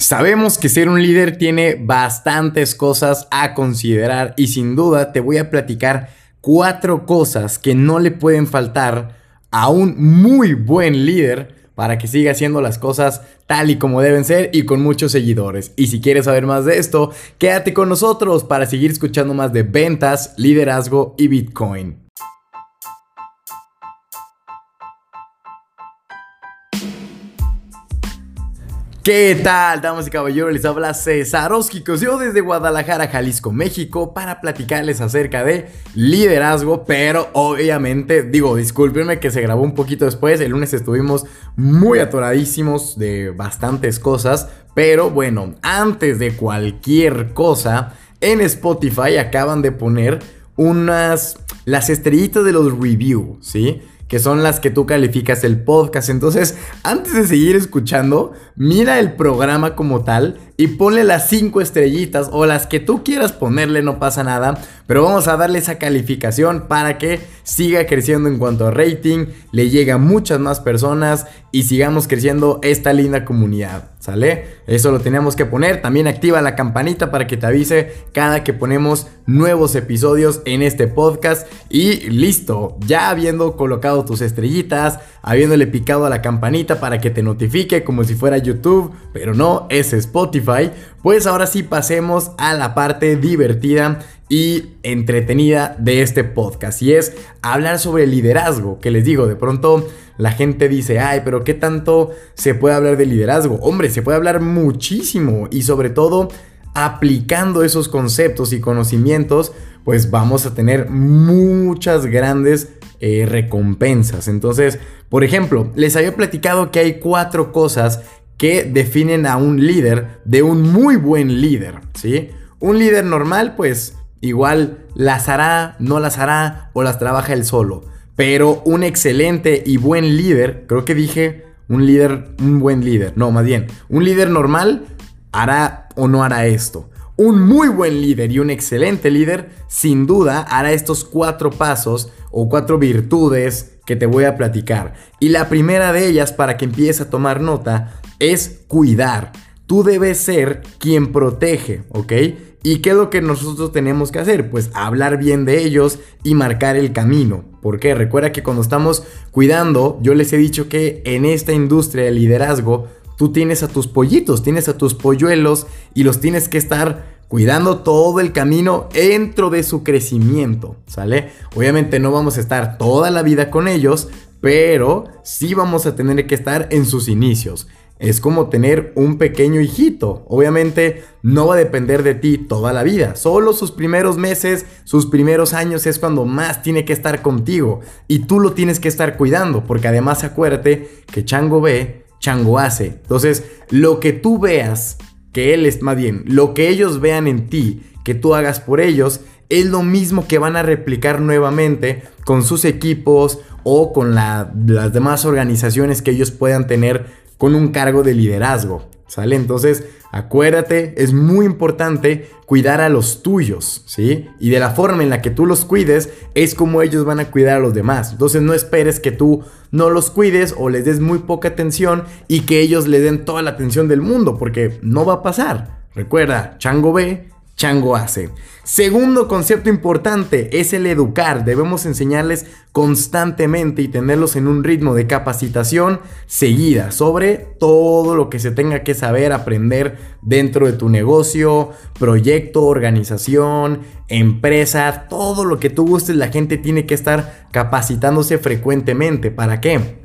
Sabemos que ser un líder tiene bastantes cosas a considerar y sin duda te voy a platicar cuatro cosas que no le pueden faltar a un muy buen líder para que siga haciendo las cosas tal y como deben ser y con muchos seguidores. Y si quieres saber más de esto, quédate con nosotros para seguir escuchando más de ventas, liderazgo y Bitcoin. ¿Qué tal, damas y caballeros? Les habla César Oskikos, yo desde Guadalajara, Jalisco, México, para platicarles acerca de liderazgo, pero obviamente, digo, discúlpenme que se grabó un poquito después, el lunes estuvimos muy atoradísimos de bastantes cosas, pero bueno, antes de cualquier cosa, en Spotify acaban de poner unas, las estrellitas de los reviews, ¿sí? Que son las que tú calificas el podcast. Entonces, antes de seguir escuchando, mira el programa como tal y ponle las 5 estrellitas o las que tú quieras ponerle, no pasa nada. Pero vamos a darle esa calificación para que siga creciendo en cuanto a rating, le llegue a muchas más personas y sigamos creciendo esta linda comunidad. ¿Sale? Eso lo tenemos que poner. También activa la campanita para que te avise cada que ponemos nuevos episodios en este podcast. Y listo, ya habiendo colocado tus estrellitas, habiéndole picado a la campanita para que te notifique como si fuera YouTube, pero no, es Spotify. Pues ahora sí pasemos a la parte divertida y entretenida de este podcast. Y es hablar sobre liderazgo, que les digo, de pronto la gente dice, ay, pero ¿qué tanto se puede hablar de liderazgo? Hombre, se puede hablar muchísimo y sobre todo aplicando esos conceptos y conocimientos, pues vamos a tener muchas grandes eh, recompensas. Entonces, por ejemplo, les había platicado que hay cuatro cosas que definen a un líder de un muy buen líder, ¿sí? Un líder normal, pues Igual las hará, no las hará o las trabaja él solo. Pero un excelente y buen líder, creo que dije un líder, un buen líder, no, más bien, un líder normal hará o no hará esto. Un muy buen líder y un excelente líder, sin duda, hará estos cuatro pasos o cuatro virtudes que te voy a platicar. Y la primera de ellas, para que empieces a tomar nota, es cuidar. Tú debes ser quien protege, ¿ok? ¿Y qué es lo que nosotros tenemos que hacer? Pues hablar bien de ellos y marcar el camino. ¿Por qué? Recuerda que cuando estamos cuidando, yo les he dicho que en esta industria de liderazgo, tú tienes a tus pollitos, tienes a tus polluelos y los tienes que estar cuidando todo el camino dentro de su crecimiento, ¿sale? Obviamente no vamos a estar toda la vida con ellos, pero sí vamos a tener que estar en sus inicios es como tener un pequeño hijito. Obviamente no va a depender de ti toda la vida. Solo sus primeros meses, sus primeros años es cuando más tiene que estar contigo. Y tú lo tienes que estar cuidando. Porque además acuérdate que Chango ve, Chango hace. Entonces, lo que tú veas, que él es más bien, lo que ellos vean en ti, que tú hagas por ellos, es lo mismo que van a replicar nuevamente con sus equipos o con las demás organizaciones que ellos puedan tener con un cargo de liderazgo, ¿sale? Entonces, acuérdate, es muy importante cuidar a los tuyos, ¿sí? Y de la forma en la que tú los cuides es como ellos van a cuidar a los demás. Entonces, no esperes que tú no los cuides o les des muy poca atención y que ellos le den toda la atención del mundo, porque no va a pasar. Recuerda, Chango B Chango hace. Segundo concepto importante es el educar. Debemos enseñarles constantemente y tenerlos en un ritmo de capacitación seguida sobre todo lo que se tenga que saber, aprender dentro de tu negocio, proyecto, organización, empresa, todo lo que tú gustes, la gente tiene que estar capacitándose frecuentemente. ¿Para qué?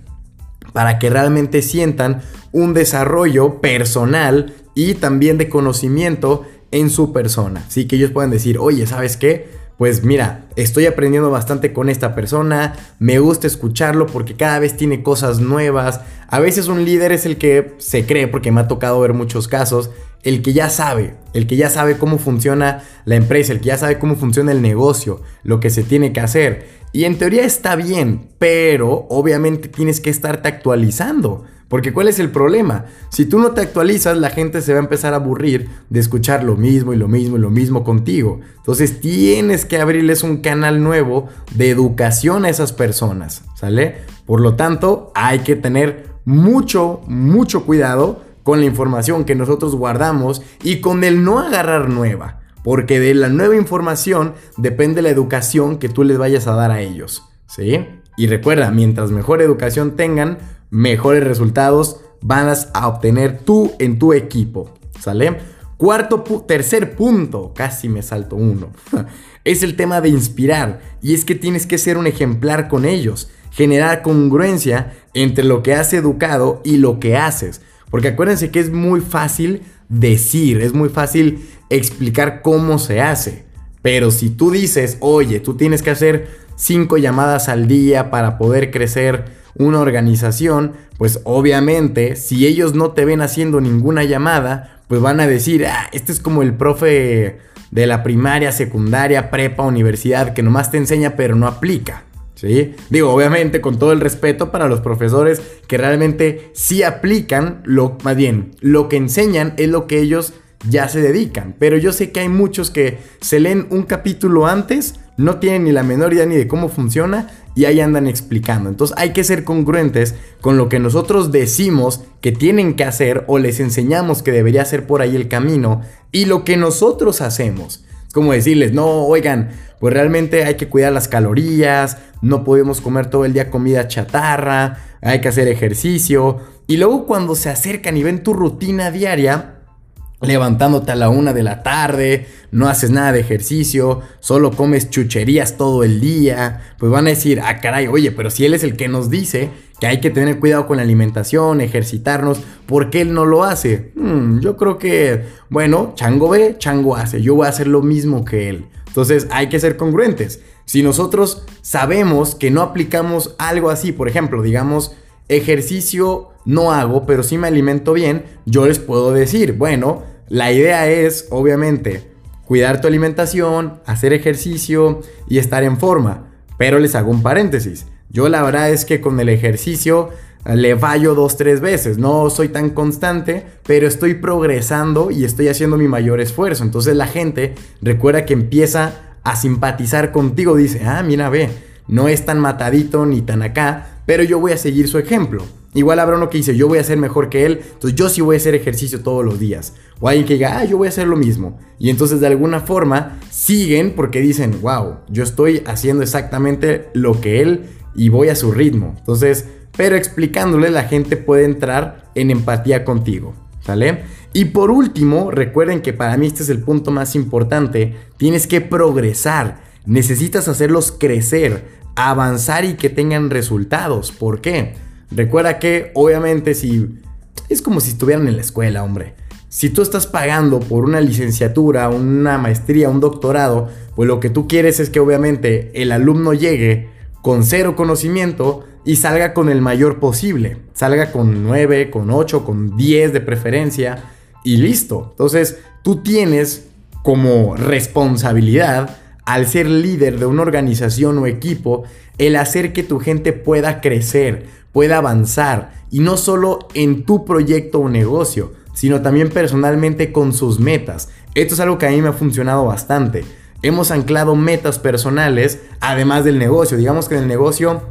Para que realmente sientan un desarrollo personal y también de conocimiento en su persona. Así que ellos pueden decir, oye, ¿sabes qué? Pues mira, estoy aprendiendo bastante con esta persona, me gusta escucharlo porque cada vez tiene cosas nuevas. A veces un líder es el que se cree, porque me ha tocado ver muchos casos, el que ya sabe, el que ya sabe cómo funciona la empresa, el que ya sabe cómo funciona el negocio, lo que se tiene que hacer. Y en teoría está bien, pero obviamente tienes que estarte actualizando. Porque ¿cuál es el problema? Si tú no te actualizas, la gente se va a empezar a aburrir de escuchar lo mismo y lo mismo y lo mismo contigo. Entonces tienes que abrirles un canal nuevo de educación a esas personas, ¿sale? Por lo tanto, hay que tener mucho, mucho cuidado con la información que nosotros guardamos y con el no agarrar nueva. Porque de la nueva información depende la educación que tú les vayas a dar a ellos. ¿Sí? Y recuerda, mientras mejor educación tengan, mejores resultados vas a obtener tú en tu equipo. ¿Sale? Cuarto, tercer punto, casi me salto uno, es el tema de inspirar. Y es que tienes que ser un ejemplar con ellos, generar congruencia entre lo que has educado y lo que haces. Porque acuérdense que es muy fácil decir, es muy fácil explicar cómo se hace. Pero si tú dices, oye, tú tienes que hacer cinco llamadas al día para poder crecer una organización, pues obviamente si ellos no te ven haciendo ninguna llamada, pues van a decir, ah, este es como el profe de la primaria, secundaria, prepa, universidad, que nomás te enseña pero no aplica. ¿Sí? Digo, obviamente con todo el respeto para los profesores que realmente sí aplican, lo, más bien, lo que enseñan es lo que ellos ya se dedican. Pero yo sé que hay muchos que se leen un capítulo antes, no tienen ni la menor idea ni de cómo funciona y ahí andan explicando. Entonces hay que ser congruentes con lo que nosotros decimos que tienen que hacer o les enseñamos que debería ser por ahí el camino y lo que nosotros hacemos. Como decirles, no, oigan, pues realmente hay que cuidar las calorías, no podemos comer todo el día comida chatarra, hay que hacer ejercicio. Y luego cuando se acercan y ven tu rutina diaria, levantándote a la una de la tarde, no haces nada de ejercicio, solo comes chucherías todo el día, pues van a decir, ah, caray, oye, pero si él es el que nos dice que hay que tener cuidado con la alimentación, ejercitarnos, ¿por qué él no lo hace? Hmm, yo creo que, bueno, chango ve, chango hace, yo voy a hacer lo mismo que él. Entonces hay que ser congruentes. Si nosotros sabemos que no aplicamos algo así, por ejemplo, digamos, ejercicio no hago, pero sí me alimento bien, yo les puedo decir, bueno, la idea es, obviamente, cuidar tu alimentación, hacer ejercicio y estar en forma. Pero les hago un paréntesis. Yo la verdad es que con el ejercicio eh, le fallo dos, tres veces. No soy tan constante, pero estoy progresando y estoy haciendo mi mayor esfuerzo. Entonces la gente recuerda que empieza a simpatizar contigo. Dice, ah, mira, ve, no es tan matadito ni tan acá, pero yo voy a seguir su ejemplo. Igual habrá uno que dice, yo voy a ser mejor que él, entonces yo sí voy a hacer ejercicio todos los días. O alguien que diga, ah, yo voy a hacer lo mismo. Y entonces de alguna forma siguen porque dicen, wow, yo estoy haciendo exactamente lo que él y voy a su ritmo. Entonces, pero explicándole, la gente puede entrar en empatía contigo. ¿Sale? Y por último, recuerden que para mí este es el punto más importante. Tienes que progresar. Necesitas hacerlos crecer, avanzar y que tengan resultados. ¿Por qué? Recuerda que obviamente si... Es como si estuvieran en la escuela, hombre. Si tú estás pagando por una licenciatura, una maestría, un doctorado, pues lo que tú quieres es que obviamente el alumno llegue con cero conocimiento y salga con el mayor posible. Salga con 9, con 8, con 10 de preferencia y listo. Entonces tú tienes como responsabilidad al ser líder de una organización o equipo el hacer que tu gente pueda crecer, pueda avanzar y no solo en tu proyecto o negocio, sino también personalmente con sus metas. Esto es algo que a mí me ha funcionado bastante. Hemos anclado metas personales además del negocio. Digamos que en el negocio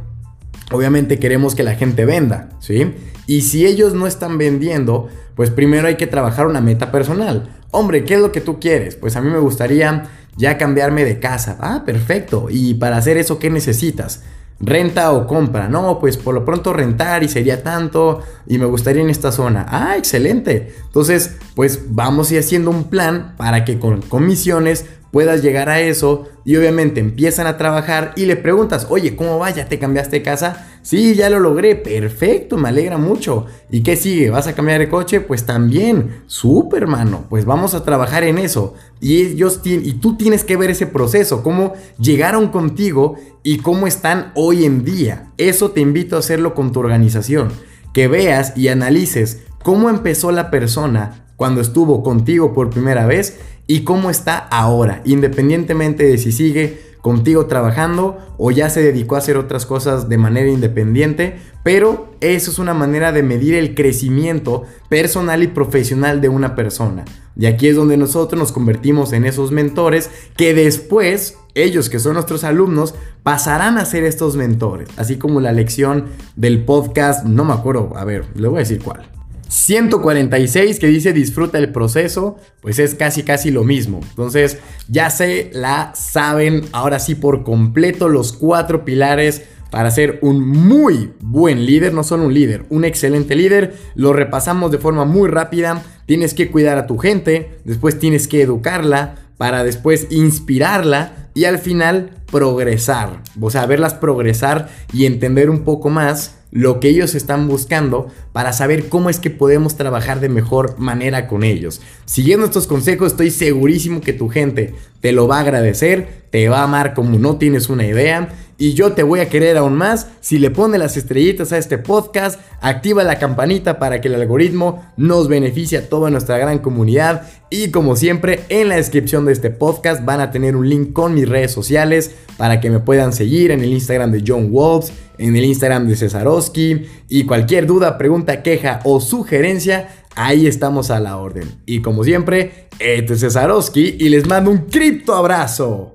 obviamente queremos que la gente venda, ¿sí? Y si ellos no están vendiendo, pues primero hay que trabajar una meta personal. Hombre, ¿qué es lo que tú quieres? Pues a mí me gustaría ya cambiarme de casa. Ah, perfecto. ¿Y para hacer eso qué necesitas? Renta o compra. No, pues por lo pronto rentar y sería tanto y me gustaría en esta zona. Ah, excelente. Entonces, pues vamos a ir haciendo un plan para que con comisiones puedas llegar a eso y obviamente empiezan a trabajar y le preguntas, oye, ¿cómo va? ¿Ya te cambiaste de casa? Sí, ya lo logré, perfecto, me alegra mucho. ¿Y qué sigue? ¿Vas a cambiar de coche? Pues también, súper hermano, pues vamos a trabajar en eso. Y ellos y tú tienes que ver ese proceso, cómo llegaron contigo y cómo están hoy en día. Eso te invito a hacerlo con tu organización, que veas y analices cómo empezó la persona cuando estuvo contigo por primera vez y cómo está ahora, independientemente de si sigue contigo trabajando o ya se dedicó a hacer otras cosas de manera independiente, pero eso es una manera de medir el crecimiento personal y profesional de una persona. Y aquí es donde nosotros nos convertimos en esos mentores que después ellos que son nuestros alumnos pasarán a ser estos mentores, así como la lección del podcast, no me acuerdo, a ver, le voy a decir cuál. 146 que dice disfruta el proceso, pues es casi casi lo mismo. Entonces ya se la saben ahora sí por completo los cuatro pilares para ser un muy buen líder, no solo un líder, un excelente líder. Lo repasamos de forma muy rápida. Tienes que cuidar a tu gente, después tienes que educarla para después inspirarla y al final progresar. O sea, verlas progresar y entender un poco más lo que ellos están buscando para saber cómo es que podemos trabajar de mejor manera con ellos. Siguiendo estos consejos estoy segurísimo que tu gente te lo va a agradecer, te va a amar como no tienes una idea y yo te voy a querer aún más si le pones las estrellitas a este podcast, activa la campanita para que el algoritmo nos beneficie a toda nuestra gran comunidad y como siempre en la descripción de este podcast van a tener un link con mis redes sociales para que me puedan seguir en el Instagram de John Wolves, en el Instagram de Cesarowski y cualquier duda, pregunta, queja o sugerencia, ahí estamos a la orden. Y como siempre, este es Cesarowski y les mando un cripto abrazo.